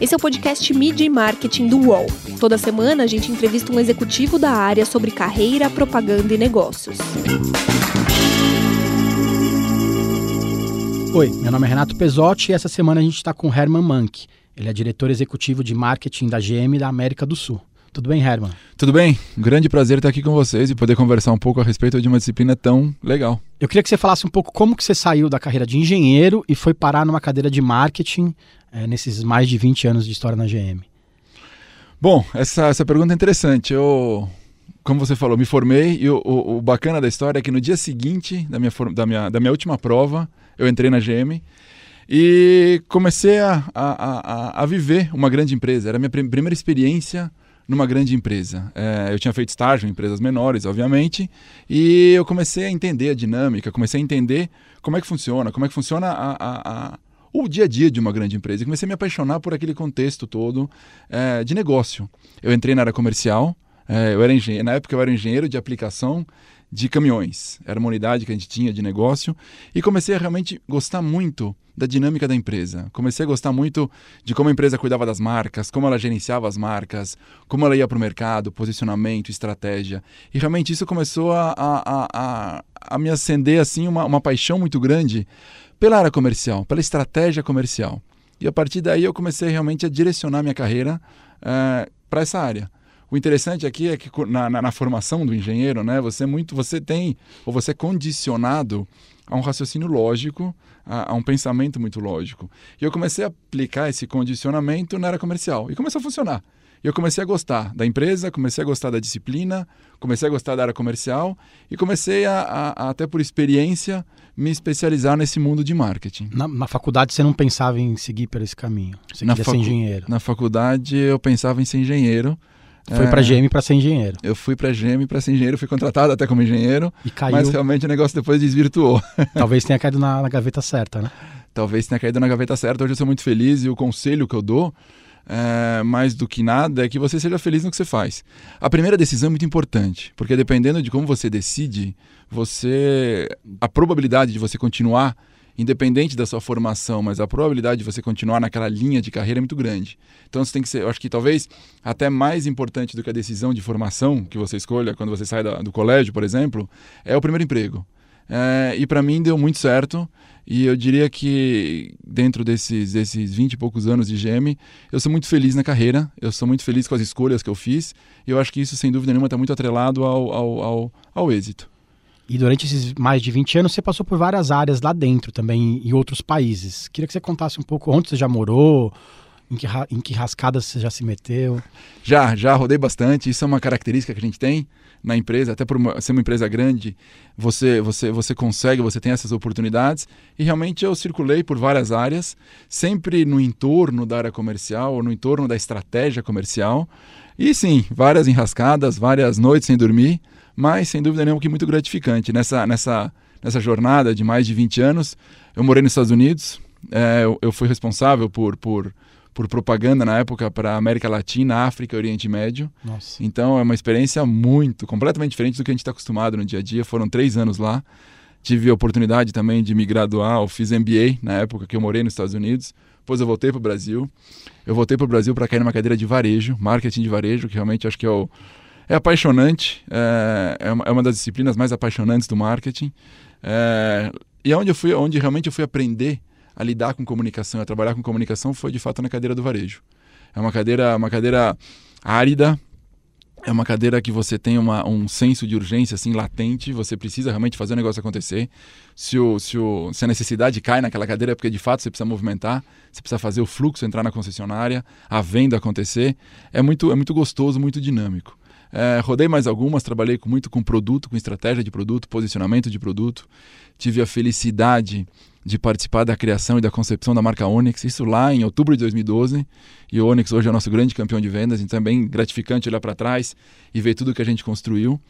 Esse é o podcast Media e Marketing do UOL. Toda semana a gente entrevista um executivo da área sobre carreira, propaganda e negócios. Oi, meu nome é Renato Pesotti e essa semana a gente está com Herman Mank. Ele é diretor executivo de marketing da GM da América do Sul. Tudo bem, Herman? Tudo bem. Um grande prazer estar aqui com vocês e poder conversar um pouco a respeito de uma disciplina tão legal. Eu queria que você falasse um pouco como que você saiu da carreira de engenheiro e foi parar numa cadeira de marketing é, nesses mais de 20 anos de história na GM. Bom, essa, essa pergunta é interessante. Eu, como você falou, me formei e o, o, o bacana da história é que no dia seguinte da minha, da minha, da minha última prova, eu entrei na GM e comecei a, a, a, a viver uma grande empresa. Era a minha primeira experiência numa grande empresa. É, eu tinha feito estágio em empresas menores, obviamente, e eu comecei a entender a dinâmica, comecei a entender como é que funciona, como é que funciona a, a, a o dia a dia de uma grande empresa. E comecei a me apaixonar por aquele contexto todo é, de negócio. Eu entrei na área comercial, é, eu era engenheiro, na época eu era engenheiro de aplicação de caminhões. Era uma unidade que a gente tinha de negócio e comecei a realmente gostar muito da dinâmica da empresa. Comecei a gostar muito de como a empresa cuidava das marcas, como ela gerenciava as marcas, como ela ia para o mercado, posicionamento, estratégia. E realmente isso começou a, a, a, a me acender assim uma, uma paixão muito grande pela área comercial, pela estratégia comercial. E a partir daí eu comecei realmente a direcionar minha carreira eh, para essa área. O interessante aqui é que na, na, na, formação do engenheiro, né, você muito, você tem ou você é condicionado a um raciocínio lógico, a, a, um pensamento muito lógico. E eu comecei a aplicar esse condicionamento na área comercial e começou a funcionar. E eu comecei a gostar da empresa, comecei a gostar da disciplina, comecei a gostar da área comercial e comecei a, a, a até por experiência, me especializar nesse mundo de marketing. Na, na, faculdade você não pensava em seguir por esse caminho? Você na queria ser engenheiro? Na faculdade eu pensava em ser engenheiro. Foi é, para GM para ser engenheiro. Eu fui para GM para ser engenheiro, fui contratado até como engenheiro, e caiu... mas realmente o negócio depois desvirtuou. Talvez tenha caído na, na gaveta certa, né? Talvez tenha caído na gaveta certa. Hoje eu sou muito feliz e o conselho que eu dou, é, mais do que nada, é que você seja feliz no que você faz. A primeira decisão é muito importante, porque dependendo de como você decide, você a probabilidade de você continuar independente da sua formação, mas a probabilidade de você continuar naquela linha de carreira é muito grande. Então você tem que ser, eu acho que talvez até mais importante do que a decisão de formação que você escolha quando você sai da, do colégio, por exemplo, é o primeiro emprego. É, e para mim deu muito certo. E eu diria que dentro desses, desses 20 e poucos anos de GM, eu sou muito feliz na carreira, eu sou muito feliz com as escolhas que eu fiz. E eu acho que isso, sem dúvida nenhuma, está muito atrelado ao, ao, ao, ao êxito. E durante esses mais de 20 anos você passou por várias áreas lá dentro também, em outros países. Queria que você contasse um pouco onde você já morou, em que, em que rascadas você já se meteu. Já, já rodei bastante. Isso é uma característica que a gente tem na empresa, até por uma, ser uma empresa grande, você, você, você consegue, você tem essas oportunidades. E realmente eu circulei por várias áreas, sempre no entorno da área comercial, ou no entorno da estratégia comercial. E sim, várias enrascadas, várias noites sem dormir mas sem dúvida nenhuma que muito gratificante. Nessa, nessa, nessa jornada de mais de 20 anos, eu morei nos Estados Unidos, é, eu, eu, fui responsável por, por, por propaganda na época para América Latina, África e Oriente Médio. Nossa. Então é uma experiência muito, completamente diferente do que a gente está acostumado no dia a dia. Foram três anos lá. Tive a oportunidade também de me graduar, eu fiz MBA na época que eu morei nos Estados Unidos. Depois eu voltei para o Brasil. Eu voltei para o Brasil para cair numa cadeira de varejo, marketing de varejo, que realmente acho que é o, é apaixonante, é, é, uma, é uma das disciplinas mais apaixonantes do marketing. É, e onde eu fui, onde realmente eu fui aprender a lidar com comunicação, a trabalhar com comunicação, foi de fato na cadeira do varejo. É uma cadeira, uma cadeira árida, é uma cadeira que você tem uma, um senso de urgência assim latente, você precisa realmente fazer o negócio acontecer. Se, o, se, o, se a necessidade cai naquela cadeira é porque de fato você precisa movimentar, você precisa fazer o fluxo entrar na concessionária, a venda acontecer. É muito, é muito gostoso, muito dinâmico. É, rodei mais algumas, trabalhei com, muito com produto, com estratégia de produto, posicionamento de produto. Tive a felicidade de participar da criação e da concepção da marca Onyx, isso lá em outubro de 2012. E o Onyx hoje é o nosso grande campeão de vendas, então é bem gratificante olhar para trás e ver tudo que a gente construiu.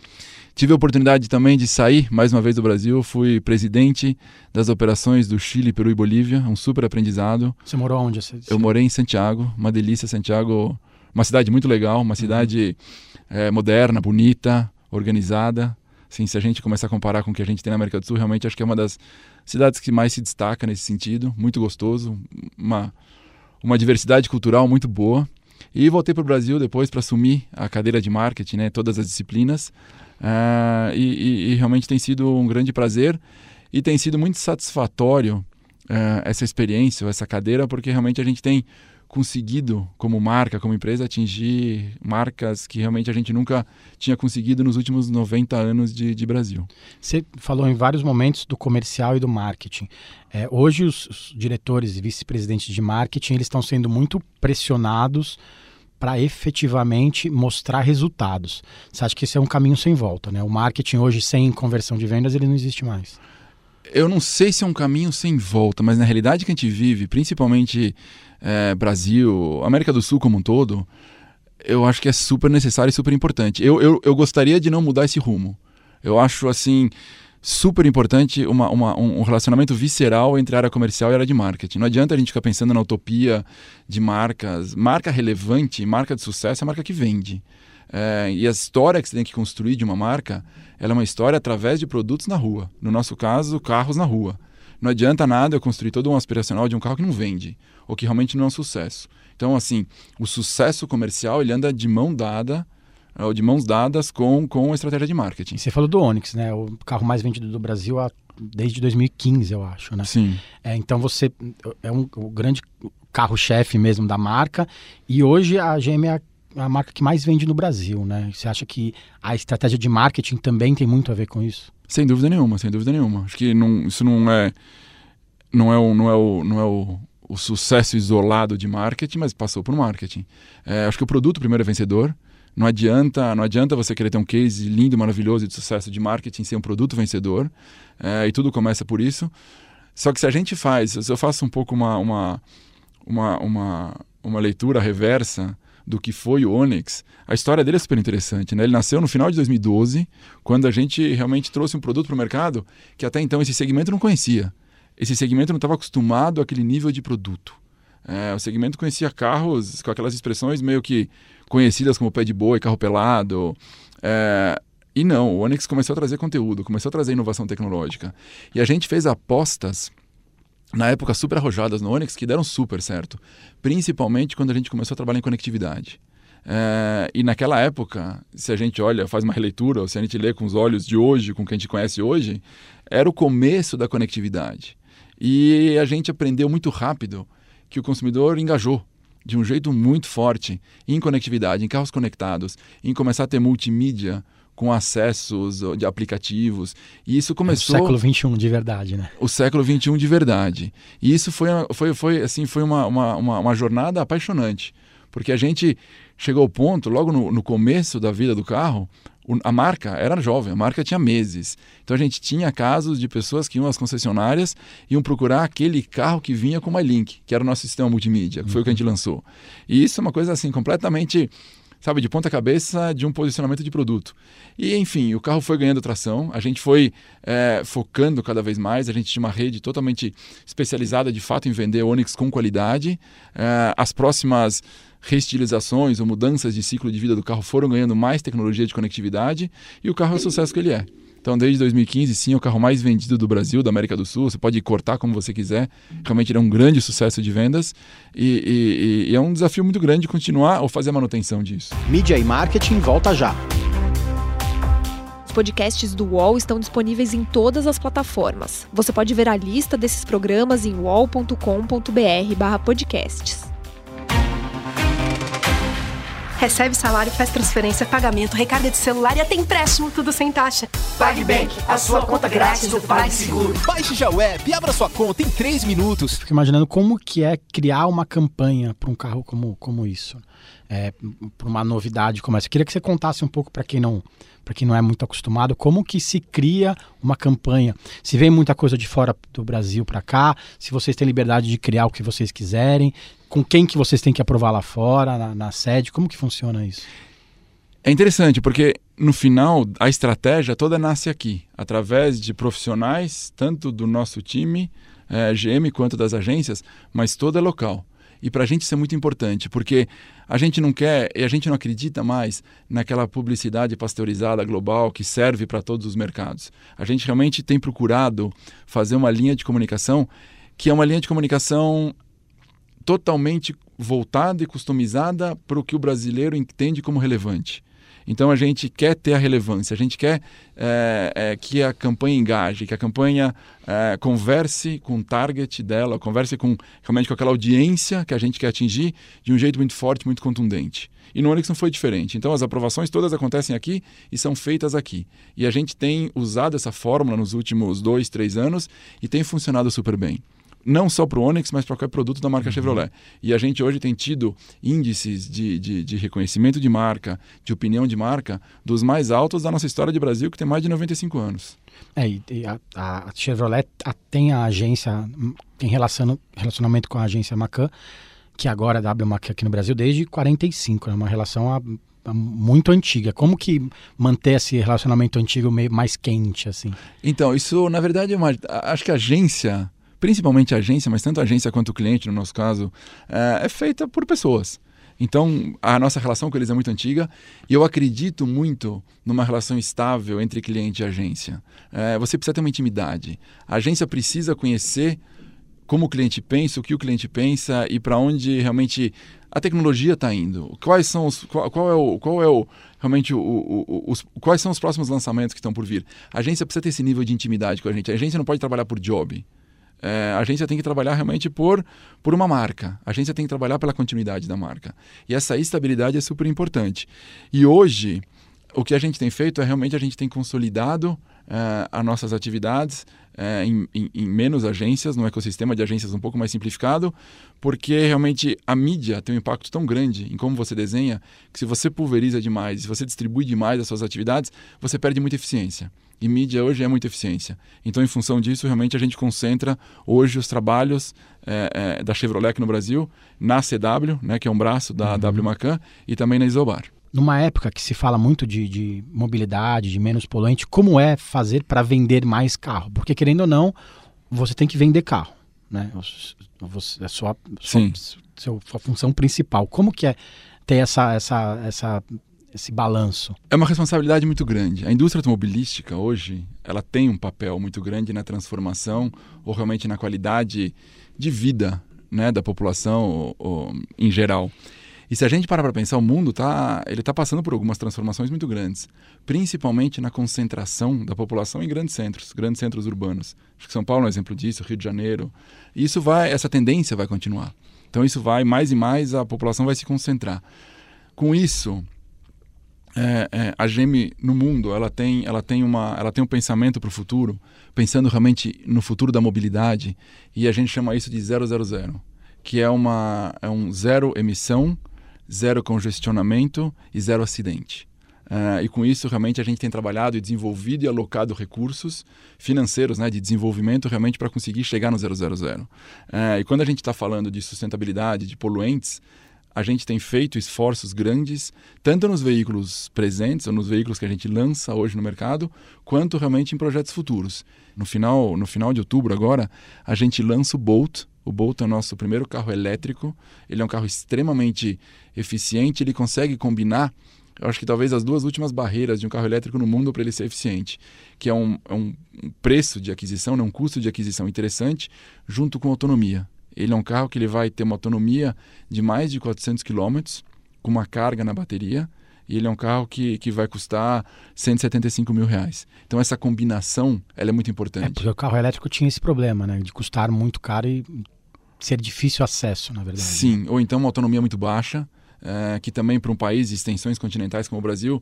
Tive a oportunidade também de sair mais uma vez do Brasil, fui presidente das operações do Chile, Peru e Bolívia, um super aprendizado. Você morou onde? Você... Eu morei em Santiago, uma delícia, Santiago, uma cidade muito legal, uma cidade uhum é, moderna, bonita, organizada. Assim, se a gente começar a comparar com o que a gente tem na América do Sul, realmente acho que é uma das cidades que mais se destaca nesse sentido. Muito gostoso, uma, uma diversidade cultural muito boa. E voltei para o Brasil depois para assumir a cadeira de marketing, né, todas as disciplinas. Uh, e, e, e, realmente tem sido um grande prazer e tem sido muito satisfatório uh, essa experiência, essa cadeira, porque realmente a gente tem conseguido, como marca, como empresa, atingir marcas que realmente a gente nunca tinha conseguido nos últimos 90 anos de, de Brasil. Você falou em vários momentos do comercial e do marketing. É, hoje os, os diretores e vice-presidentes de marketing eles estão sendo muito pressionados para efetivamente mostrar resultados. Você acha que esse é um caminho sem volta, né? O marketing hoje sem conversão de vendas ele não existe mais. Eu não sei se é um caminho sem volta, mas na realidade que a gente vive, principalmente é, Brasil, América do Sul como um todo, eu acho que é super necessário e super importante. Eu, eu, eu gostaria de não mudar esse rumo. Eu acho assim super importante uma, uma, um relacionamento visceral entre a área comercial e a área de marketing. Não adianta a gente ficar pensando na utopia de marcas. Marca relevante, marca de sucesso é a marca que vende. É, e a história que você tem que construir de uma marca, ela é uma história através de produtos na rua. No nosso caso, carros na rua. Não adianta nada eu construir todo um aspiracional de um carro que não vende, ou que realmente não é um sucesso. Então, assim, o sucesso comercial ele anda de mão dada ou de mãos dadas com, com a estratégia de marketing. Você falou do Onix, né? O carro mais vendido do Brasil há, desde 2015, eu acho, né? Sim. É, então você é um, o grande carro-chefe mesmo da marca e hoje a GM é a, a marca que mais vende no Brasil, né? Você acha que a estratégia de marketing também tem muito a ver com isso? Sem dúvida nenhuma, sem dúvida nenhuma. Acho que não, isso não é não é o, não é o, não é o, o sucesso isolado de marketing, mas passou por marketing. É, acho que o produto primeiro é vencedor. Não adianta, não adianta você querer ter um case lindo, maravilhoso de sucesso de marketing sem um produto vencedor. É, e tudo começa por isso. Só que se a gente faz, se eu faço um pouco uma, uma, uma, uma, uma leitura reversa do que foi o Onix, a história dele é super interessante. Né? Ele nasceu no final de 2012, quando a gente realmente trouxe um produto para o mercado que até então esse segmento não conhecia. Esse segmento não estava acostumado àquele nível de produto. É, o segmento conhecia carros com aquelas expressões meio que conhecidas como pé de boi, carro pelado. É, e não, o Onix começou a trazer conteúdo, começou a trazer inovação tecnológica. E a gente fez apostas na época super arrojadas no Onix que deram super certo, principalmente quando a gente começou a trabalhar em conectividade. É, e naquela época, se a gente olha, faz uma releitura, ou se a gente lê com os olhos de hoje, com o que a gente conhece hoje, era o começo da conectividade. E a gente aprendeu muito rápido que o consumidor engajou de um jeito muito forte em conectividade, em carros conectados, em começar a ter multimídia com acessos de aplicativos. E isso começou. É o século XXI de verdade, né? O século XXI de verdade. E isso foi, foi, foi, assim, foi uma, uma, uma, uma jornada apaixonante. Porque a gente chegou ao ponto, logo no, no começo da vida do carro, a marca era jovem, a marca tinha meses. Então a gente tinha casos de pessoas que iam às concessionárias e iam procurar aquele carro que vinha com o MyLink, que era o nosso sistema multimídia, que foi o que a gente lançou. E isso é uma coisa assim completamente sabe, de ponta cabeça de um posicionamento de produto. E, enfim, o carro foi ganhando tração, a gente foi é, focando cada vez mais, a gente tinha uma rede totalmente especializada, de fato, em vender Onix com qualidade. É, as próximas reestilizações ou mudanças de ciclo de vida do carro foram ganhando mais tecnologia de conectividade e o carro é o sucesso que ele é. Então, desde 2015, sim, é o carro mais vendido do Brasil, da América do Sul. Você pode cortar como você quiser. Realmente ele é um grande sucesso de vendas e, e, e é um desafio muito grande continuar ou fazer a manutenção disso. Mídia e marketing volta já. Os podcasts do UOL estão disponíveis em todas as plataformas. Você pode ver a lista desses programas em uol.com.br/podcasts. Recebe salário, faz transferência, pagamento, recarga de celular e até empréstimo, tudo sem taxa. PagBank, a sua conta grátis do PagSeguro. Baixe já o app e abra sua conta em 3 minutos. Fico imaginando como que é criar uma campanha para um carro como, como isso. É, para uma novidade como essa. Eu queria que você contasse um pouco para quem não para quem não é muito acostumado, como que se cria uma campanha? Se vem muita coisa de fora do Brasil para cá, se vocês têm liberdade de criar o que vocês quiserem, com quem que vocês têm que aprovar lá fora, na, na sede, como que funciona isso? É interessante, porque no final a estratégia toda nasce aqui, através de profissionais, tanto do nosso time, é, GM, quanto das agências, mas toda é local. E para a gente isso é muito importante, porque a gente não quer e a gente não acredita mais naquela publicidade pasteurizada global que serve para todos os mercados. A gente realmente tem procurado fazer uma linha de comunicação que é uma linha de comunicação totalmente voltada e customizada para o que o brasileiro entende como relevante. Então a gente quer ter a relevância, a gente quer é, é, que a campanha engaje, que a campanha é, converse com o target dela, converse com realmente com aquela audiência que a gente quer atingir de um jeito muito forte, muito contundente. E no Onix não foi diferente. Então as aprovações todas acontecem aqui e são feitas aqui. E a gente tem usado essa fórmula nos últimos dois, três anos e tem funcionado super bem não só para o Onix, mas para qualquer produto da marca uhum. Chevrolet. E a gente hoje tem tido índices de, de, de, reconhecimento de marca, de opinião de marca, dos mais altos da nossa história de Brasil, que tem mais de 95 anos. É, e a, a Chevrolet tem a agência, tem relação, relacionamento com a agência Macan, que agora é a WMAC aqui no Brasil desde 45, é né? uma relação a muito antiga. Como que manter esse relacionamento antigo meio mais quente assim? Então, isso na verdade é uma, acho que a agência principalmente a agência, mas tanto a agência quanto o cliente, no nosso caso, é, é feita por pessoas. Então, a nossa relação com eles é muito antiga e eu acredito muito numa relação estável entre cliente e agência. É, você precisa ter uma intimidade. A agência precisa conhecer como o cliente pensa, o que o cliente pensa e para onde realmente a tecnologia está indo. Quais são os, qual, qual, é o, qual é o realmente o, o, os, quais são os próximos lançamentos que estão por vir? A agência precisa ter esse nível de intimidade com a gente. A agência não pode trabalhar por job. É, a agência tem que trabalhar realmente por, por uma marca. A agência tem que trabalhar pela continuidade da marca. E essa estabilidade é super importante. E hoje, o que a gente tem feito é realmente a gente tem consolidado é, as nossas atividades é, em, em, em, menos agências, num ecossistema de agências um pouco mais simplificado, porque realmente a mídia tem um impacto tão grande em como você desenha que se você pulveriza demais, se você distribui demais as suas atividades, você perde muita eficiência. E mídia hoje é muita eficiência. Então, em função disso, realmente a gente concentra hoje os trabalhos é, é, da Chevrolet no Brasil na CW, né, que é um braço da uhum. WMacan, e também na Isobar. Numa época que se fala muito de, de mobilidade, de menos poluente, como é fazer para vender mais carro? Porque, querendo ou não, você tem que vender carro. Né? Você, é sua, sua, sua função principal. Como que é ter essa, essa, essa esse balanço? É uma responsabilidade muito grande. A indústria automobilística hoje, ela tem um papel muito grande na transformação ou realmente na qualidade de vida né, da população ou, ou, em geral. E se a gente parar para pensar, o mundo tá, ele está passando por algumas transformações muito grandes, principalmente na concentração da população em grandes centros, grandes centros urbanos. Acho que São Paulo é um exemplo disso, Rio de Janeiro. E isso vai, essa tendência vai continuar. Então isso vai mais e mais a população vai se concentrar. Com isso, é, é, a Geme no mundo ela tem ela tem uma ela tem um pensamento para o futuro pensando realmente no futuro da mobilidade e a gente chama isso de 000 que é uma é um zero emissão zero congestionamento e zero acidente uh, e com isso realmente a gente tem trabalhado e desenvolvido e alocado recursos financeiros né de desenvolvimento realmente para conseguir chegar no 000 uh, e quando a gente está falando de sustentabilidade de poluentes a gente tem feito esforços grandes, tanto nos veículos presentes, ou nos veículos que a gente lança hoje no mercado, quanto realmente em projetos futuros. No final, no final de outubro, agora, a gente lança o Bolt. O Bolt é o nosso primeiro carro elétrico. Ele é um carro extremamente eficiente, ele consegue combinar eu acho que talvez as duas últimas barreiras de um carro elétrico no mundo para ele ser eficiente, que é um, é um preço de aquisição, né, um custo de aquisição interessante, junto com autonomia. Ele é um carro que ele vai ter uma autonomia de mais de 400 km, com uma carga na bateria, e ele é um carro que, que vai custar 175 mil reais. Então essa combinação ela é muito importante. É porque o carro elétrico tinha esse problema, né? De custar muito caro e ser difícil acesso, na verdade. Sim, ou então uma autonomia muito baixa, é, que também para um país de extensões continentais como o Brasil,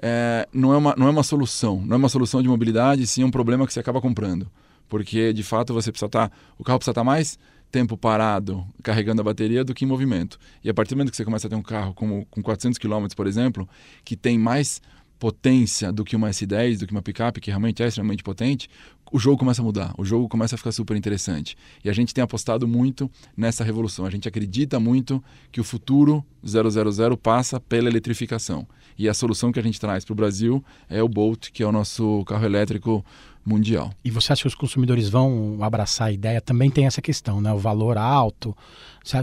é, não, é uma, não é uma solução. Não é uma solução de mobilidade, sim é um problema que você acaba comprando. Porque, de fato, você precisa estar... Tá, o carro precisa estar tá mais tempo parado carregando a bateria do que em movimento. E a partir do momento que você começa a ter um carro como, com 400 km, por exemplo, que tem mais potência do que uma S10, do que uma picape, que realmente é extremamente potente, o jogo começa a mudar, o jogo começa a ficar super interessante. E a gente tem apostado muito nessa revolução. A gente acredita muito que o futuro 000 passa pela eletrificação. E a solução que a gente traz para o Brasil é o Bolt, que é o nosso carro elétrico mundial. E você acha que os consumidores vão abraçar a ideia? Também tem essa questão, né? O valor alto.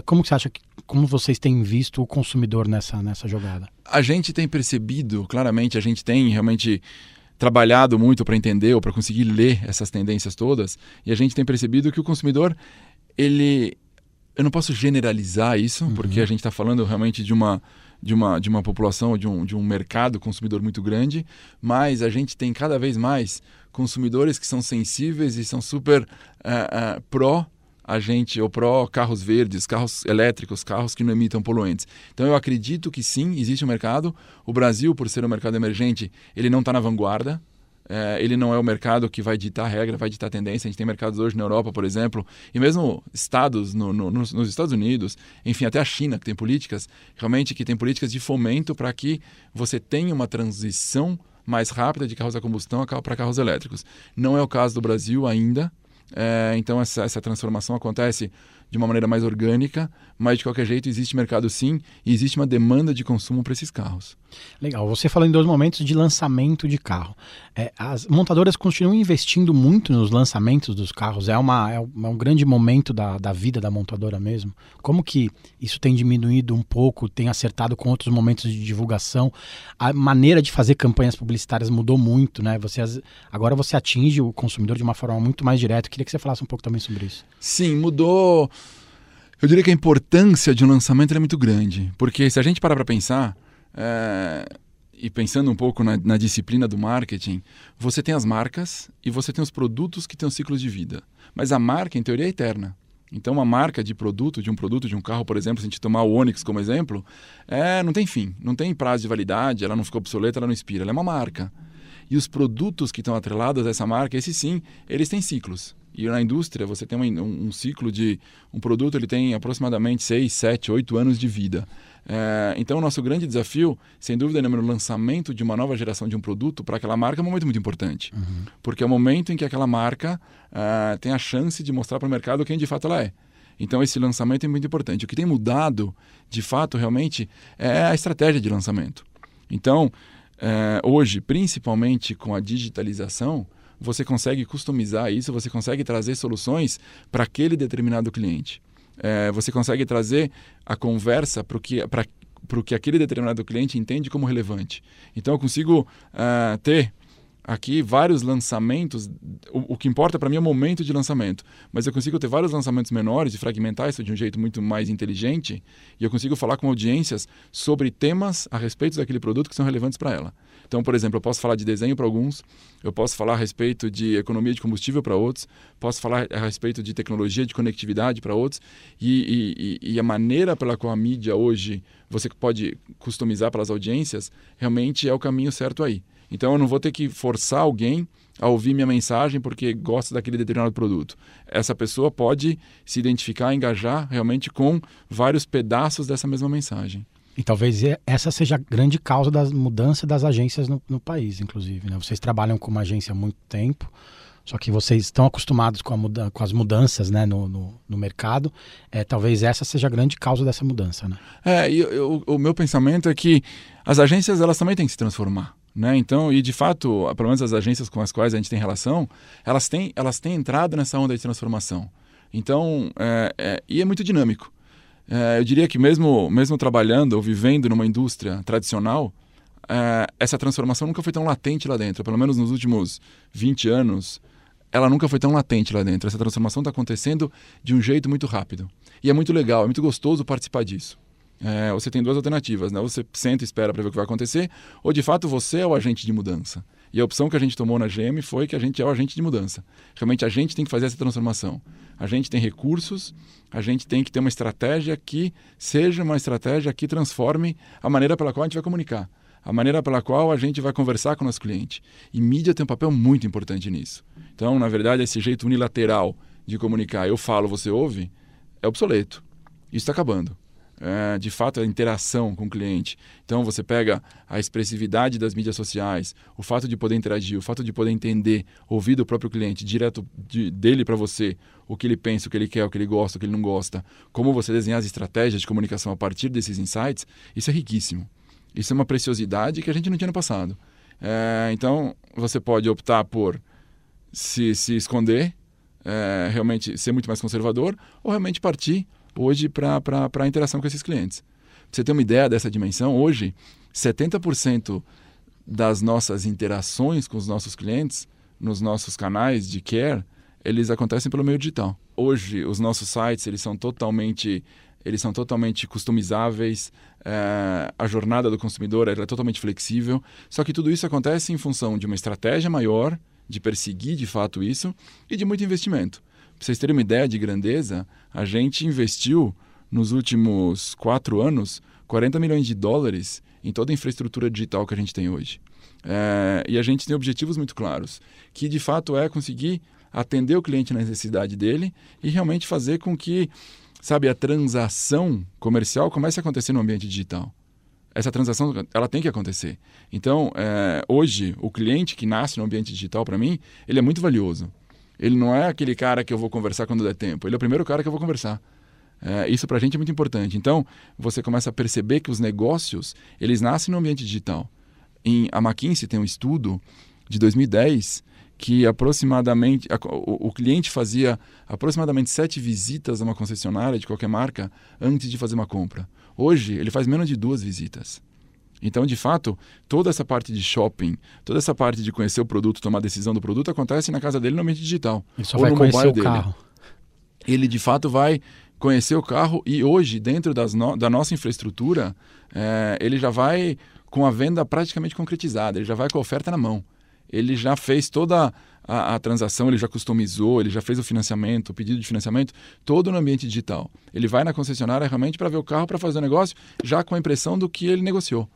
Como você acha que como vocês têm visto o consumidor nessa nessa jogada? A gente tem percebido, claramente, a gente tem realmente trabalhado muito para entender ou para conseguir ler essas tendências todas, e a gente tem percebido que o consumidor ele eu não posso generalizar isso, uhum. porque a gente está falando realmente de uma, de uma, de uma população, de um, de um mercado consumidor muito grande, mas a gente tem cada vez mais consumidores que são sensíveis e são super uh, uh, pró a gente ou pró carros verdes, carros elétricos, carros que não emitam poluentes. Então eu acredito que sim, existe um mercado. O Brasil, por ser um mercado emergente, ele não está na vanguarda. É, ele não é o mercado que vai ditar regra, vai ditar tendência. A gente tem mercados hoje na Europa, por exemplo, e mesmo estados no, no, nos, nos, Estados Unidos, enfim, até a China, que tem políticas, realmente que tem políticas de fomento para que você tenha uma transição mais rápida de carros a combustão para carros elétricos. Não é o caso do Brasil ainda, é, então essa, essa transformação acontece de uma maneira mais orgânica, mas de qualquer jeito existe mercado sim e existe uma demanda de consumo para esses carros. Legal. Você falou em dois momentos de lançamento de carro. É, as montadoras continuam investindo muito nos lançamentos dos carros. É, uma, é um grande momento da, da vida da montadora mesmo. Como que isso tem diminuído um pouco, tem acertado com outros momentos de divulgação? A maneira de fazer campanhas publicitárias mudou muito, né? Você, agora você atinge o consumidor de uma forma muito mais direta. Queria que você falasse um pouco também sobre isso. Sim, mudou eu diria que a importância de um lançamento é muito grande, porque se a gente parar para pensar, é, e pensando um pouco na, na, disciplina do marketing, você tem as marcas e você tem os produtos que têm um ciclo de vida. Mas a marca, em teoria, é eterna. Então, uma marca de produto, de um produto, de um carro, por exemplo, se a gente tomar o Onix como exemplo, é, não tem fim, não tem prazo de validade, ela não ficou obsoleta, ela não expira, ela é uma marca. E os produtos que estão atrelados a essa marca, esses sim, eles têm ciclos. E na indústria você tem um, um, ciclo de um produto ele tem aproximadamente 6, 7, 8 anos de vida. É, então o nosso grande desafio, sem dúvida nenhuma, no lançamento de uma nova geração de um produto para aquela marca é um momento muito importante. Uhum. Porque é o momento em que aquela marca uh, tem a chance de mostrar para o mercado quem de fato ela é. Então esse lançamento é muito importante. O que tem mudado, de fato, realmente, é a estratégia de lançamento. Então, é, hoje, principalmente com a digitalização, você consegue customizar isso, você consegue trazer soluções para aquele determinado cliente. É, você consegue trazer a conversa para o que, que aquele determinado cliente entende como relevante. Então eu consigo uh, ter aqui vários lançamentos. O, o que importa para mim é o momento de lançamento, mas eu consigo ter vários lançamentos menores e fragmentar isso de um jeito muito mais inteligente e eu consigo falar com audiências sobre temas a respeito daquele produto que são relevantes para ela. Então, por exemplo, eu posso falar de desenho para alguns, eu posso falar a respeito de economia de combustível para outros, posso falar a respeito de tecnologia de conectividade para outros, e, e, e, a maneira pela qual a mídia hoje você pode customizar para as audiências realmente é o caminho certo aí. Então, eu não vou ter que forçar alguém a ouvir minha mensagem porque gosta daquele determinado produto. Essa pessoa pode se identificar, engajar realmente com vários pedaços dessa mesma mensagem. E talvez essa seja a grande causa da mudança das agências no, no país, inclusive. Né? Vocês trabalham com uma agência há muito tempo, só que vocês estão acostumados com, muda com as mudanças né, no, no, no, mercado. É, talvez essa seja a grande causa dessa mudança. Né? É, e o meu pensamento é que as agências elas também têm que se transformar. Né? Então, e de fato, pelo menos as agências com as quais a gente tem relação, elas têm, elas têm entrado nessa onda de transformação. Então, é, é, e é muito dinâmico. É, eu diria que mesmo, mesmo trabalhando ou vivendo numa indústria tradicional, é, essa transformação nunca foi tão latente lá dentro. Pelo menos nos últimos 20 anos, ela nunca foi tão latente lá dentro. Essa transformação está acontecendo de um jeito muito rápido. E é muito legal, é muito gostoso participar disso. É, você tem duas alternativas, né? Você senta e espera para ver o que vai acontecer, ou de fato você é o agente de mudança. E a opção que a gente tomou na GM foi que a gente é o agente de mudança. Realmente a gente tem que fazer essa transformação. A gente tem recursos, a gente tem que ter uma estratégia que seja uma estratégia que transforme a maneira pela qual a gente vai comunicar, a maneira pela qual a gente vai conversar com o nosso cliente. E mídia tem um papel muito importante nisso. Então, na verdade, esse jeito unilateral de comunicar, eu falo, você ouve, é obsoleto. Isso está acabando é, de fato a interação com o cliente. Então você pega a expressividade das mídias sociais, o fato de poder interagir, o fato de poder entender, ouvir do próprio cliente, direto de, dele para você, o que ele pensa, o que ele quer, o que ele gosta, o que ele não gosta, como você desenhar as estratégias de comunicação a partir desses insights, isso é riquíssimo. Isso é uma preciosidade que a gente não tinha no passado. É, então você pode optar por se, se esconder, é, realmente ser muito mais conservador, ou realmente partir hoje para a interação com esses clientes. Pra você ter uma ideia dessa dimensão, hoje 70% das nossas interações com os nossos clientes, nos nossos canais de care, eles acontecem pelo meio digital. Hoje, os nossos sites eles são totalmente eles são totalmente customizáveis, é, a jornada do consumidor é totalmente flexível. Só que tudo isso acontece em função de uma estratégia maior, de perseguir de fato isso e de muito investimento. Para vocês terem uma ideia de grandeza, a gente investiu nos últimos quatro anos 40 milhões de dólares em toda a infraestrutura digital que a gente tem hoje. É, e a gente tem objetivos muito claros, que de fato é conseguir atender o cliente na necessidade dele e realmente fazer com que sabe, a transação comercial começa a acontecer no ambiente digital. Essa transação, ela tem que acontecer. Então, é, hoje, o cliente que nasce no ambiente digital, para mim, ele é muito valioso. Ele não é aquele cara que eu vou conversar quando der tempo. Ele é o primeiro cara que eu vou conversar. É, isso para a gente é muito importante. Então, você começa a perceber que os negócios, eles nascem no ambiente digital. Em, a McKinsey tem um estudo de 2010 que aproximadamente a, o, o, cliente fazia aproximadamente sete visitas a uma concessionária de qualquer marca antes de fazer uma compra. Hoje ele faz menos de duas visitas. Então, de fato, toda essa parte de shopping, toda essa parte de conhecer o produto, tomar decisão do produto, acontece na casa dele no ambiente digital. Ele só ou vai no conhecer o dele. carro. Ele, de fato, vai conhecer o carro e hoje, dentro no, da nossa infraestrutura, é, ele já vai com a venda praticamente concretizada, ele já vai com a oferta na mão ele já fez toda a, a, transação, ele já customizou, ele já fez o financiamento, o pedido de financiamento, todo no ambiente digital. Ele vai na concessionária realmente para ver o carro, para fazer o negócio, já com a impressão do que ele negociou.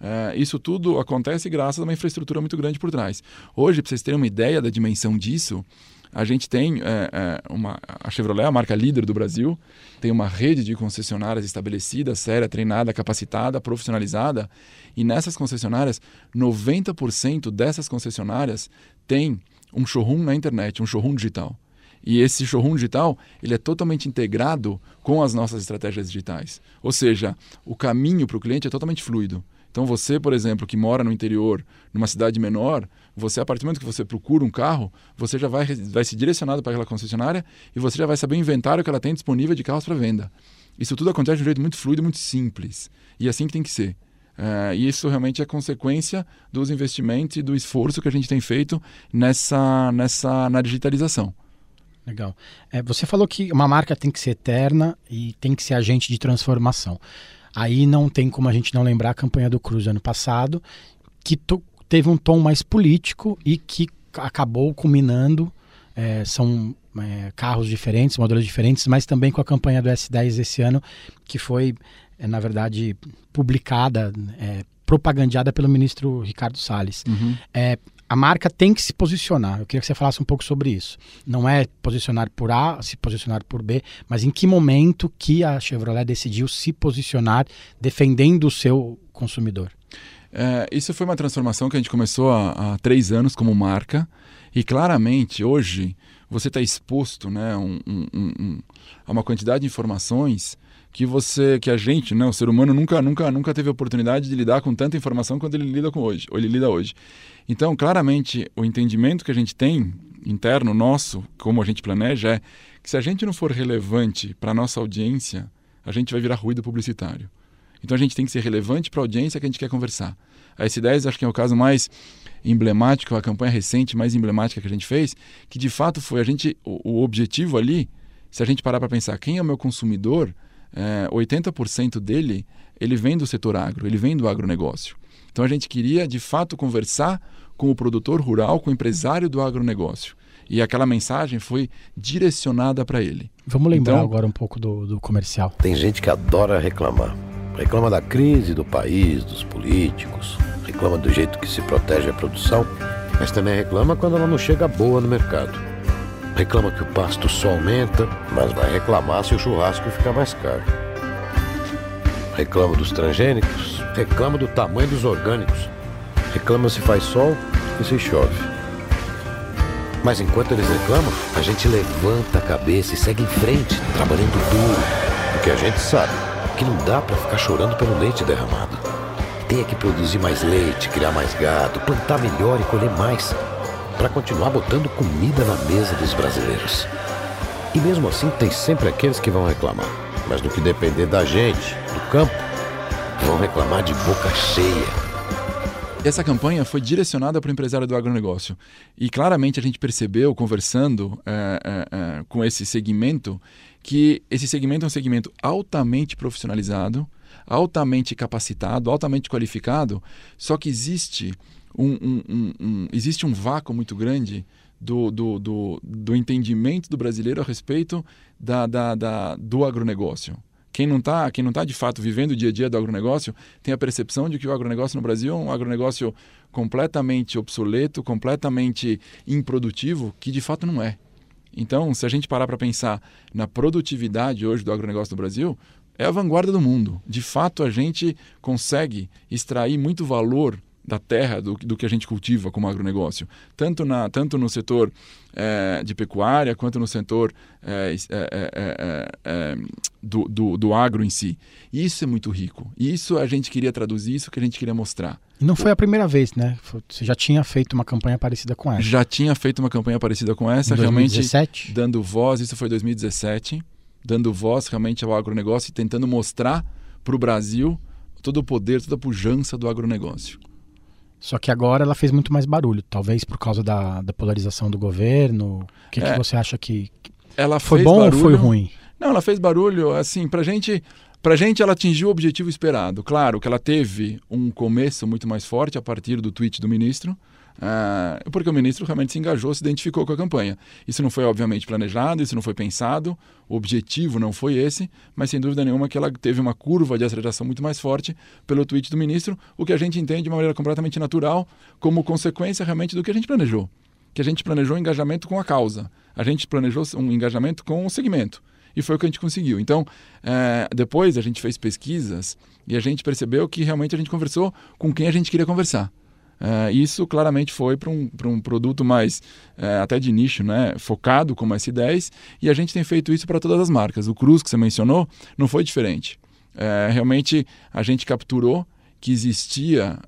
É, isso tudo acontece graças a uma infraestrutura muito grande por trás. Hoje, para vocês terem uma ideia da dimensão disso, a gente tem é, é, uma, a Chevrolet, a marca líder do Brasil, tem uma rede de concessionárias estabelecida, séria, treinada, capacitada, profissionalizada. E nessas concessionárias, 90% dessas concessionárias tem um showroom na internet, um showroom digital. E esse showroom digital ele é totalmente integrado com as nossas estratégias digitais. Ou seja, o caminho para o cliente é totalmente fluido. Então você, por exemplo, que mora no interior, numa cidade menor, você, a partir do momento que você procura um carro, você já vai, vai se direcionado para aquela concessionária e você já vai saber o inventário que ela tem disponível de carros para venda. Isso tudo acontece de um jeito muito fluido muito simples. E é assim que tem que ser. É, e isso realmente é consequência dos investimentos e do esforço que a gente tem feito nessa, nessa na digitalização. Legal. É, você falou que uma marca tem que ser eterna e tem que ser agente de transformação. Aí não tem como a gente não lembrar a campanha do Cruz ano passado, que teve um tom mais político e que acabou culminando. É, são é, carros diferentes, modelos diferentes, mas também com a campanha do S10 esse ano, que foi, é, na verdade, publicada, propagandeada pelo ministro Ricardo Salles. Uhum. A marca tem que se posicionar. Eu queria que você falasse um pouco sobre isso. Não é posicionar por A, se posicionar por B, mas em que momento que a Chevrolet decidiu se posicionar defendendo o seu consumidor? É, isso foi uma transformação que a gente começou há, há três anos como marca e claramente hoje você está exposto né, um, um, um, a uma quantidade de informações que você, que a gente, né, o ser humano nunca, nunca, nunca teve a oportunidade de lidar com tanta informação quanto ele lida com hoje, ou ele lida hoje. Então, claramente, o entendimento que a gente tem interno nosso, como a gente planeja, é que se a gente não for relevante para nossa audiência, a gente vai virar ruído publicitário. Então a gente tem que ser relevante para a audiência que a gente quer conversar. A S10 acho que é o caso mais emblemático, a campanha recente mais emblemática que a gente fez, que de fato foi a gente o, o objetivo ali, se a gente parar para pensar quem é o meu consumidor, é, 80% dele ele vem do setor agro, ele vem do agronegócio. Então a gente queria de fato conversar com o produtor rural, com o empresário do agronegócio. E aquela mensagem foi direcionada para ele. Vamos lembrar então, agora um pouco do, do comercial. Tem gente que adora reclamar. Reclama da crise do país, dos políticos, reclama do jeito que se protege a produção, mas também reclama quando ela não chega boa no mercado. Reclama que o pasto só aumenta, mas vai reclamar se o churrasco ficar mais caro. Reclama dos transgênicos, reclama do tamanho dos orgânicos, reclama se faz sol e se chove. Mas enquanto eles reclamam, a gente levanta a cabeça e segue em frente, trabalhando duro. Porque a gente sabe que não dá para ficar chorando pelo leite derramado. Tem que produzir mais leite, criar mais gado, plantar melhor e colher mais para continuar botando comida na mesa dos brasileiros. E mesmo assim, tem sempre aqueles que vão reclamar. Mas no que depender da gente, do campo, vão reclamar de boca cheia. essa campanha foi direcionada para o empresário do agronegócio. E claramente a gente percebeu, conversando é, é, é, com esse segmento, que esse segmento é um segmento altamente profissionalizado, altamente capacitado, altamente qualificado, só que existe um, um, um, existe um vácuo muito grande do, do, do, do, entendimento do brasileiro a respeito da, da, da do agronegócio. Quem não está tá de fato vivendo o dia a dia do agronegócio tem a percepção de que o agronegócio no Brasil é um agronegócio completamente obsoleto, completamente improdutivo, que de fato não é. Então, se a gente parar para pensar na produtividade hoje do agronegócio do Brasil, é a vanguarda do mundo. De fato, a gente consegue extrair muito valor da terra, do, do que a gente cultiva como agronegócio, tanto, na, tanto no setor é, de pecuária quanto no setor é, é, do, do, do, agro em si. Isso é muito rico. Isso a gente queria traduzir, isso que a gente queria mostrar. E não foi a primeira vez, né? Você já tinha feito uma campanha parecida com essa? Já tinha feito uma campanha parecida com essa, em 2017? realmente dando voz, isso foi 2017, dando voz realmente ao agronegócio e tentando mostrar para o Brasil todo o poder, toda a pujança do agronegócio. Só que agora ela fez muito mais barulho, talvez por causa da, da polarização do governo. O que, é, que você acha que, ela foi bom barulho, ou foi ruim? Não, ela fez barulho, assim, pra gente, pra gente ela atingiu o objetivo esperado. Claro que ela teve um começo muito mais forte a partir do tweet do ministro, ah, porque o ministro realmente se engajou, se identificou com a campanha. Isso não foi, obviamente, planejado, isso não foi pensado, o objetivo não foi esse, mas sem dúvida nenhuma que ela teve uma curva de aceleração muito mais forte pelo tweet do ministro, o que a gente entende de uma maneira completamente natural, como consequência realmente do que a gente planejou. Que a gente planejou um engajamento com a causa, a gente planejou um engajamento com o segmento. E foi o que a gente conseguiu. Então, é, depois a gente fez pesquisas e a gente percebeu que realmente a gente conversou com quem a gente queria conversar. Uh, isso claramente foi para um, um produto mais uh, até de nicho, né? focado como S10, e a gente tem feito isso para todas as marcas. O Cruz, que você mencionou, não foi diferente. Uh, realmente a gente capturou que existia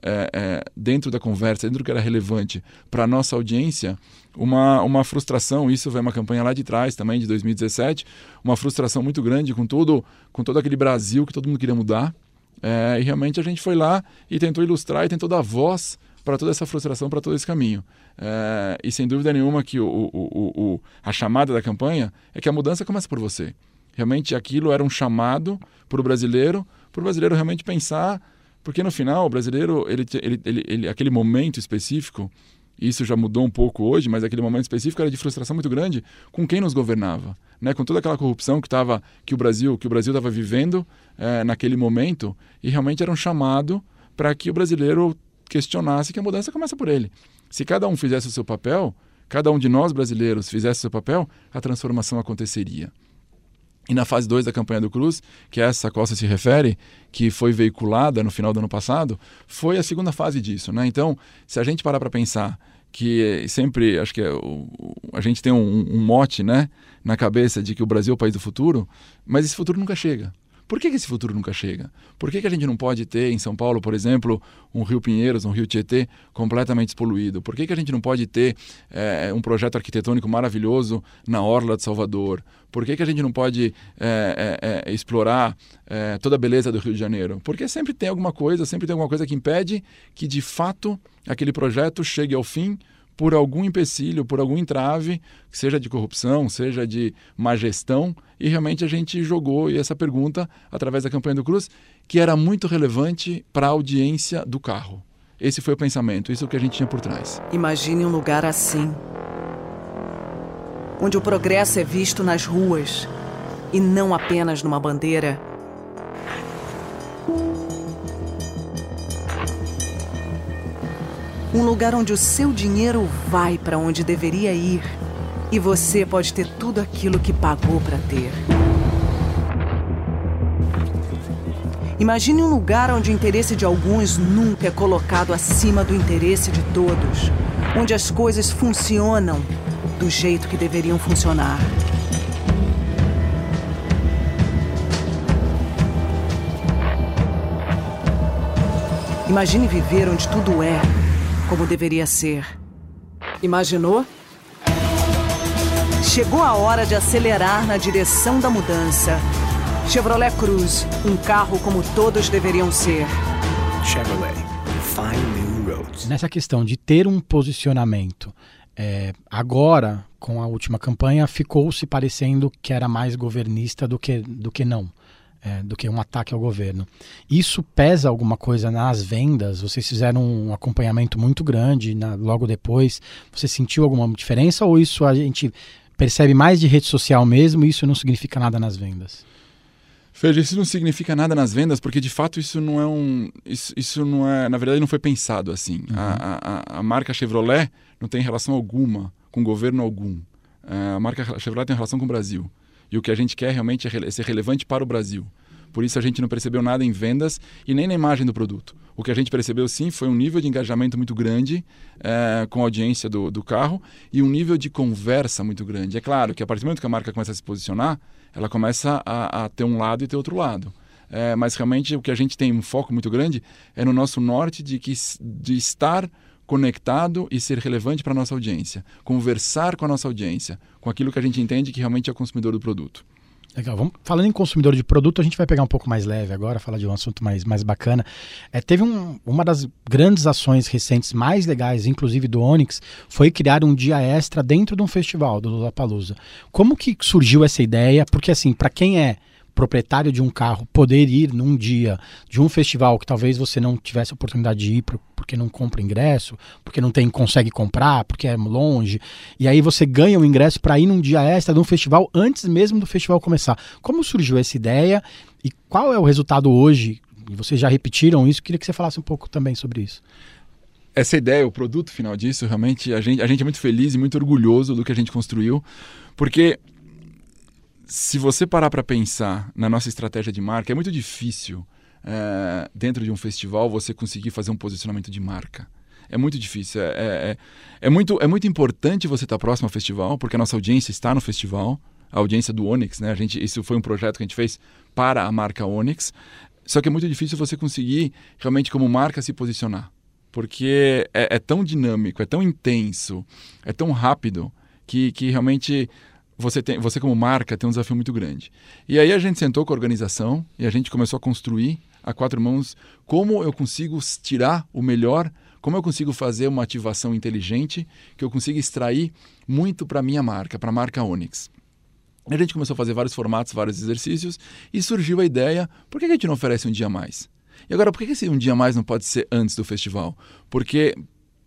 dentro da conversa, dentro do que era relevante para a nossa audiência, uma, uma frustração. Isso foi uma campanha lá de trás também, de 2017, uma frustração muito grande com todo, com todo aquele Brasil que todo mundo queria mudar. e realmente a gente foi lá e tentou ilustrar e tentou dar voz para toda essa frustração, para todo esse caminho. É, e sem dúvida nenhuma que o, o, o, a chamada da campanha é que a mudança começa por você. Realmente aquilo era um chamado para o brasileiro, para o brasileiro realmente pensar, porque no final o brasileiro, ele, ele, ele, ele, aquele momento específico, isso já mudou um pouco hoje, mas aquele momento específico era de frustração muito grande com quem nos governava, né? Com toda aquela corrupção que tava, que o Brasil que o Brasil estava vivendo é, naquele momento e realmente era um chamado para que o brasileiro questionasse que a mudança começa por ele. Se cada um fizesse o seu papel, cada um de nós brasileiros fizesse o seu papel, a transformação aconteceria. E na fase 2 da campanha do Cruz, que é essa a qual se refere, que foi veiculada no final do ano passado, foi a segunda fase disso. Né? Então, se a gente parar para pensar que sempre, acho que é o, a gente tem um, um mote né, na cabeça de que o Brasil é o país do futuro, mas esse futuro nunca chega. Por que, que esse futuro nunca chega? Por que, que a gente não pode ter em São Paulo, por exemplo, um Rio Pinheiros, um Rio Tietê completamente poluído? Por que, que a gente não pode ter é, um projeto arquitetônico maravilhoso na Orla de Salvador? Por que, que a gente não pode é, é, explorar toda a beleza do Rio de Janeiro? Porque sempre tem alguma coisa, sempre tem alguma coisa que impede que de fato aquele projeto chegue ao fim por algum empecilho, por algum entrave, seja de corrupção, seja de má gestão, e realmente a gente jogou essa pergunta através da campanha do Cruz, que era muito relevante para a audiência do carro. Esse foi o pensamento, isso é o que a gente tinha por trás. Imagine um lugar assim, onde o progresso é visto nas ruas e não apenas numa bandeira Um lugar onde o seu dinheiro vai para onde deveria ir e você pode ter tudo aquilo que pagou para ter. Imagine um lugar onde o interesse de alguns nunca é colocado acima do interesse de todos, onde as coisas funcionam do jeito que deveriam funcionar. Imagine viver onde tudo é como deveria ser. Imaginou? Chegou a hora de acelerar na direção da mudança. Chevrolet Cruz, um carro como todos deveriam ser. Chevrolet, find new Roads. Nessa questão de ter um posicionamento, é, agora, com a última campanha, ficou se parecendo que era mais governista do que, do que não. É, do que um ataque ao governo. Isso pesa alguma coisa nas vendas? Vocês fizeram um acompanhamento muito grande na, logo depois. Você sentiu alguma diferença ou isso a gente percebe mais de rede social mesmo e isso não significa nada nas vendas? Veja, isso não significa nada nas vendas, porque de fato isso não é um. Isso, isso não é. Na verdade, não foi pensado assim. Uhum. A, a, a, marca Chevrolet não tem relação alguma com governo algum. É, a marca Chevrolet tem relação com o Brasil. E o que a gente quer realmente é ser relevante para o Brasil. Por isso a gente não percebeu nada em vendas e nem na imagem do produto. O que a gente percebeu sim foi um nível de engajamento muito grande é, com a audiência do, do carro e um nível de conversa muito grande. É claro que a partir do momento que a marca começa a se posicionar, ela começa a, a ter um lado e ter outro lado. É, mas realmente o que a gente tem um foco muito grande é no nosso norte de, que, de estar conectado e ser relevante para a nossa audiência, conversar com a nossa audiência, com aquilo que a gente entende que realmente é o consumidor do produto. Legal. Vamos, falando em consumidor de produto, a gente vai pegar um pouco mais leve agora, falar de um assunto mais, mais bacana. É, teve um, uma das grandes ações recentes mais legais, inclusive do Onix, foi criar um dia extra dentro de um festival do Lollapalooza. Como que surgiu essa ideia? Porque assim, para quem é proprietário de um carro poder ir num dia de um festival que talvez você não tivesse oportunidade de ir porque não compra ingresso, porque não tem consegue comprar, porque é longe, e aí você ganha o um ingresso para ir num dia extra de um festival antes mesmo do festival começar. Como surgiu essa ideia e qual é o resultado hoje? E vocês já repetiram isso, queria que você falasse um pouco também sobre isso essa ideia, o produto final disso, realmente a gente, a gente é muito feliz e muito orgulhoso do que a gente construiu, porque se você parar para pensar na nossa estratégia de marca, é muito difícil é, dentro de um festival você conseguir fazer um posicionamento de marca. É muito difícil. É, é, é, é muito, é muito importante você estar próximo ao festival, porque a nossa audiência está no festival, a audiência do Onyx, né? A gente, isso foi um projeto que a gente fez para a marca Onyx. Só que é muito difícil você conseguir realmente como marca se posicionar, porque é, é tão dinâmico, é tão intenso, é tão rápido que, que realmente você, tem, você como marca tem um desafio muito grande. E aí a gente sentou com a organização e a gente começou a construir a quatro mãos como eu consigo tirar o melhor, como eu consigo fazer uma ativação inteligente, que eu consiga extrair muito para minha marca, para a marca Onyx. A gente começou a fazer vários formatos, vários exercícios e surgiu a ideia, por que a gente não oferece um dia mais? E agora, por que esse um dia mais não pode ser antes do festival? Porque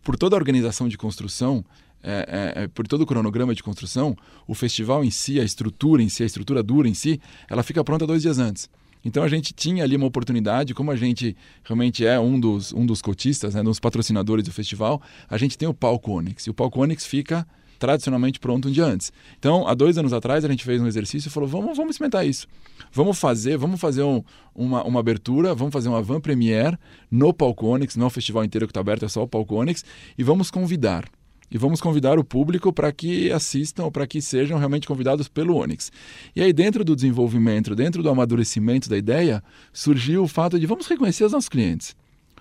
por toda a organização de construção, é, é, é, por todo o cronograma de construção, o festival em si, a estrutura em si, a estrutura dura em si, ela fica pronta dois dias antes. Então a gente tinha ali uma oportunidade, como a gente realmente é um dos, um dos cotistas, né, dos patrocinadores do festival, a gente tem o palco Onyx. E o palco Onyx fica tradicionalmente pronto um dia antes. Então, há dois anos atrás, a gente fez um exercício e falou: vamos, vamos experimentar isso. Vamos fazer, vamos fazer um, uma, uma abertura, vamos fazer uma van premiere no palco Onyx, não o festival inteiro que está aberto, é só o palco Onyx, e vamos convidar e vamos convidar o público para que assistam ou para que sejam realmente convidados pelo Onix. E aí, dentro do desenvolvimento, dentro do amadurecimento da ideia, surgiu o fato de vamos reconhecer os nossos clientes.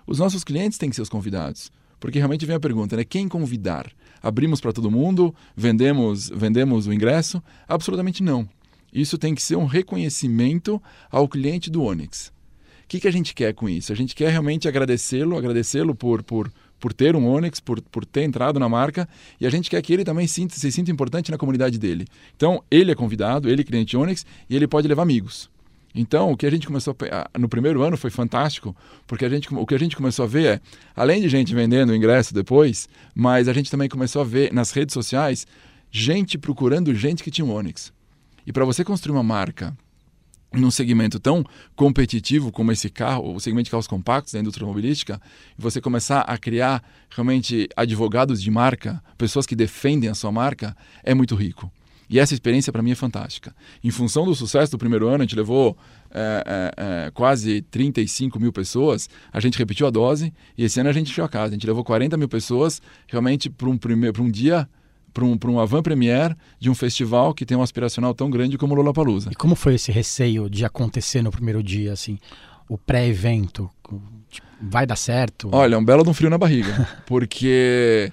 Os nossos clientes têm que ser os convidados. Porque realmente vem a pergunta, né? Quem convidar? Abrimos para todo mundo? Vendemos, vendemos o ingresso? Absolutamente não. Isso tem que ser um reconhecimento ao cliente do Onix. O que, que a gente quer com isso? A gente quer realmente agradecê-lo, agradecê-lo por, por por ter um Onix, por, por ter entrado na marca, e a gente quer que ele também sinta, se sinta importante na comunidade dele. Então, ele é convidado, ele é cliente Onix, e ele pode levar amigos. Então, o que a gente começou a, no primeiro ano foi fantástico, porque a gente, o que a gente começou a ver é, além de gente vendendo ingresso depois, mas a gente também começou a ver nas redes sociais gente procurando gente que tinha um Onix. E para você construir uma marca num segmento tão competitivo como esse carro, o segmento de carros compactos da indústria automobilística, e você começar a criar realmente advogados de marca, pessoas que defendem a sua marca, é muito rico. E essa experiência para mim é fantástica. Em função do sucesso do primeiro ano, a gente levou é, é, é, quase 35 mil pessoas, a gente repetiu a dose e esse ano a gente encheu a casa. A gente levou 40 mil pessoas realmente para um, primeiro, um dia para um, uma van premiere de um festival que tem um aspiracional tão grande como o Lollapalooza. E como foi esse receio de acontecer no primeiro dia, assim, o pré-evento? Tipo, vai dar certo? Olha, um belo de um frio na barriga, porque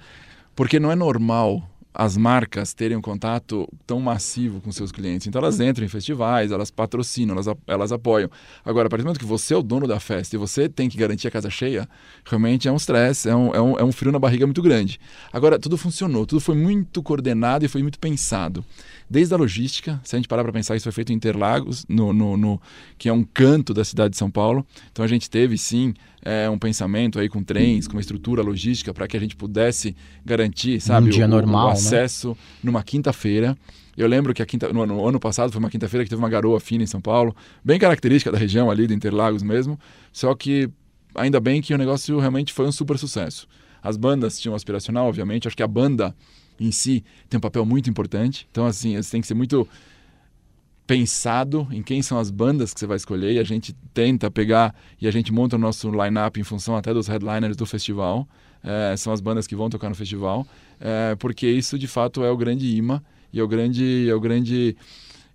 porque não é normal as marcas terem um contato tão massivo com seus clientes. Então elas entram em festivais, elas patrocinam, elas, elas apoiam. Agora, a partir do momento que você é o dono da festa e você tem que garantir a casa cheia, realmente é um estresse, é um, é, um, é um frio na barriga muito grande. Agora, tudo funcionou, tudo foi muito coordenado e foi muito pensado. Desde a logística, se a gente parar para pensar, isso foi feito em Interlagos, no, no, no, que é um canto da cidade de São Paulo. Então a gente teve sim é, um pensamento aí com trens, com uma estrutura logística para que a gente pudesse garantir, sabe, um dia o, normal, o né? acesso né? numa quinta-feira. Eu lembro que a quinta, no, no ano passado foi uma quinta-feira que teve uma garoa fina em São Paulo, bem característica da região ali de Interlagos mesmo. Só que ainda bem que o negócio realmente foi um super sucesso. As bandas tinham aspiracional, obviamente. Acho que a banda em si tem um papel muito importante. Então, assim, você tem que ser muito pensado em quem são as bandas que você vai escolher e a gente tenta pegar e a gente monta o nosso line-up em função até dos headliners do festival. É, são as bandas que vão tocar no festival, é, porque isso de fato é o grande imã e é o grande, é o grande,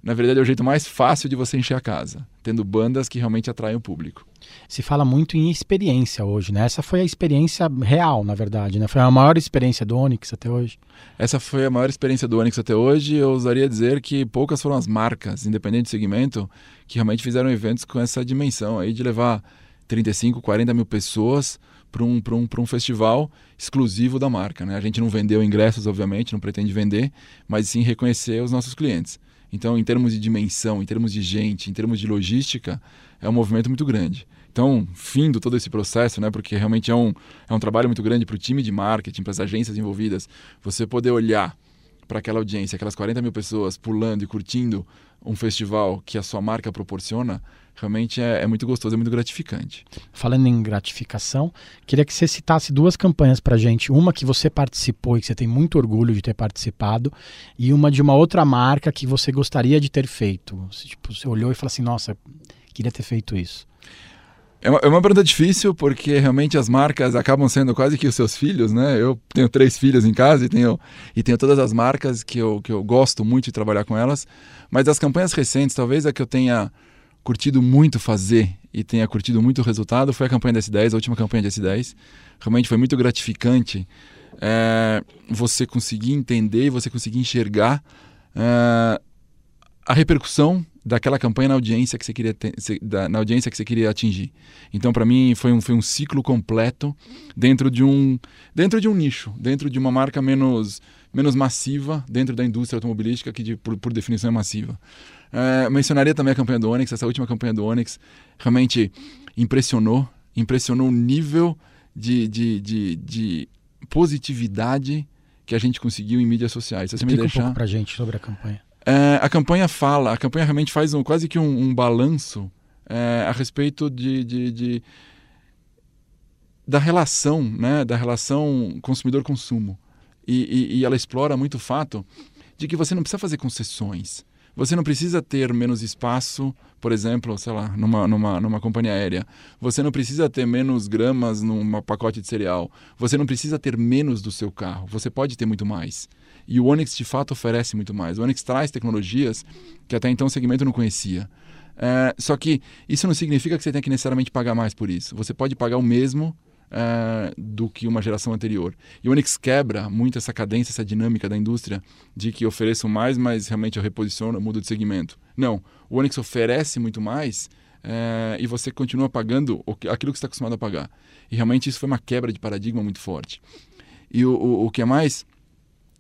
na verdade é o jeito mais fácil de você encher a casa, tendo bandas que realmente atraem o público. Se fala muito em experiência hoje, né? Essa foi a experiência real, na verdade, né? Foi a maior experiência do Onix até hoje. Essa foi a maior experiência do Onix até hoje. Eu ousaria dizer que poucas foram as marcas, independente do segmento, que realmente fizeram eventos com essa dimensão aí de levar 35, 40 mil pessoas para um, um, um festival exclusivo da marca. Né? A gente não vendeu ingressos, obviamente, não pretende vender, mas sim reconhecer os nossos clientes. Então, em termos de dimensão, em termos de gente, em termos de logística, é um movimento muito grande. Então, findo todo esse processo, né, porque realmente é um, é um trabalho muito grande para o time de marketing, para as agências envolvidas, você poder olhar para aquela audiência, aquelas 40 mil pessoas pulando e curtindo um festival que a sua marca proporciona, realmente é, é, muito gostoso, é muito gratificante. Falando em gratificação, queria que você citasse duas campanhas para gente. Uma que você participou e que você tem muito orgulho de ter participado, e uma de uma outra marca que você gostaria de ter feito. Você, tipo, você olhou e falou assim, nossa, queria ter feito isso. É uma, é uma pergunta difícil porque realmente as marcas acabam sendo quase que os seus filhos, né? Eu tenho três filhos em casa e tenho, e tenho todas as marcas que eu, que eu gosto muito de trabalhar com elas. Mas das campanhas recentes, talvez a que eu tenha curtido muito fazer e tenha curtido muito o resultado foi a campanha da S10, a última campanha da S10. Realmente foi muito gratificante é, você conseguir entender você conseguir enxergar é, a repercussão daquela campanha na audiência que você queria ter, na audiência que você queria atingir. Então para mim foi um, foi um ciclo completo dentro de um dentro de um nicho, dentro de uma marca menos menos massiva dentro da indústria automobilística que de, por, por definição é massiva. É, mencionaria também a campanha do Onix, essa última campanha do Onix realmente impressionou, impressionou o nível de, de, de, de positividade que a gente conseguiu em mídias sociais. Se você me deixar... um pouco pra gente sobre a campanha. É, a campanha fala, a campanha realmente faz um, quase que um, um balanço é, a respeito de, de, de, da relação, né, da relação consumidor-consumo. E, e, e ela explora muito o fato de que você não precisa fazer concessões. Você não precisa ter menos espaço, por exemplo, sei lá, numa, numa, numa companhia aérea. Você não precisa ter menos gramas num pacote de cereal. Você não precisa ter menos do seu carro. Você pode ter muito mais. E o Onix de fato oferece muito mais. O Onix traz tecnologias que até então o segmento não conhecia. É, só que isso não significa que você tenha que necessariamente pagar mais por isso. Você pode pagar o mesmo é, do que uma geração anterior. E o Onix quebra muito essa cadência, essa dinâmica da indústria de que ofereço mais, mas realmente eu reposiciono, eu mudo de segmento. Não, o Onix oferece muito mais é, e você continua pagando aquilo que está acostumado a pagar. E realmente isso foi uma quebra de paradigma muito forte. E o, o, o que é mais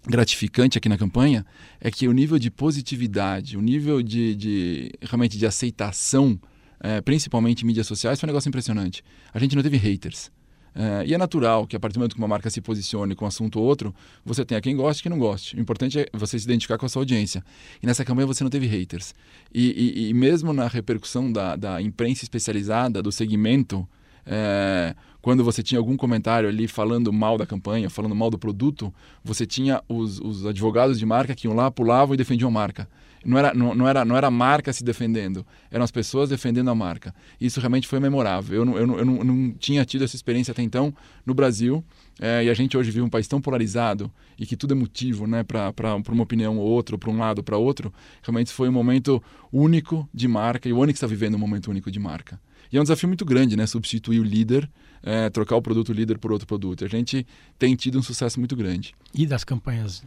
gratificante aqui na campanha é que o nível de positividade, o nível de, de realmente de aceitação, é, principalmente em mídias sociais, foi um negócio impressionante. A gente não teve haters. É, e é natural que a partir do momento que uma marca se posicione com um assunto ou outro, você tenha quem goste e quem não goste. O importante é você se identificar com a sua audiência. E nessa campanha você não teve haters. E, e, e mesmo na repercussão da, da imprensa especializada, do segmento, é, quando você tinha algum comentário ali falando mal da campanha, falando mal do produto, você tinha os, os advogados de marca que iam lá, pulavam e defendiam a marca. Não era, não, não, era, não era a marca se defendendo, eram as pessoas defendendo a marca. Isso realmente foi memorável. Eu não, eu não, eu não, não tinha tido essa experiência até então no Brasil. É, e a gente hoje vive um país tão polarizado e que tudo é motivo né, para uma opinião ou outra, para um lado ou para outro. Realmente foi um momento único de marca e o Onix está vivendo um momento único de marca. E é um desafio muito grande, né? Substituir o líder, é, trocar o produto líder por outro produto. A gente tem tido um sucesso muito grande. E das campanhas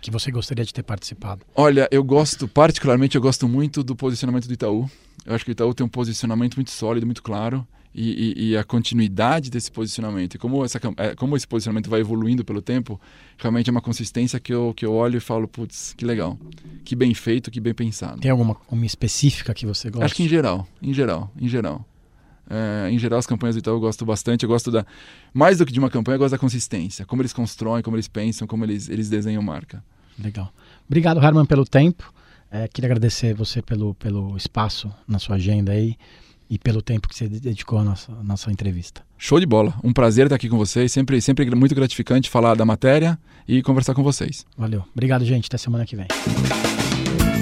que você gostaria de ter participado? Olha, eu gosto, particularmente, eu gosto muito do posicionamento do Itaú. Eu acho que o Itaú tem um posicionamento muito sólido, muito claro. E, e, e, a continuidade desse posicionamento e como, essa, é, como esse posicionamento vai evoluindo pelo tempo, realmente é uma consistência que eu, que eu olho e falo, putz, que legal, que bem feito, que bem pensado. Tem alguma uma específica que você gosta? Acho que em geral, em geral, em geral. É, em geral, as campanhas do Itaú eu gosto bastante. Eu gosto da. Mais do que de uma campanha, eu gosto da consistência. Como eles constroem, como eles pensam, como eles, eles desenham marca. Legal. Obrigado, Herman, pelo tempo. É, queria agradecer você pelo, pelo espaço na sua agenda aí e pelo tempo que você dedicou à nossa, à nossa entrevista. Show de bola. Um prazer estar aqui com vocês. Sempre, sempre muito gratificante falar da matéria e conversar com vocês. Valeu. Obrigado, gente. Até semana que vem.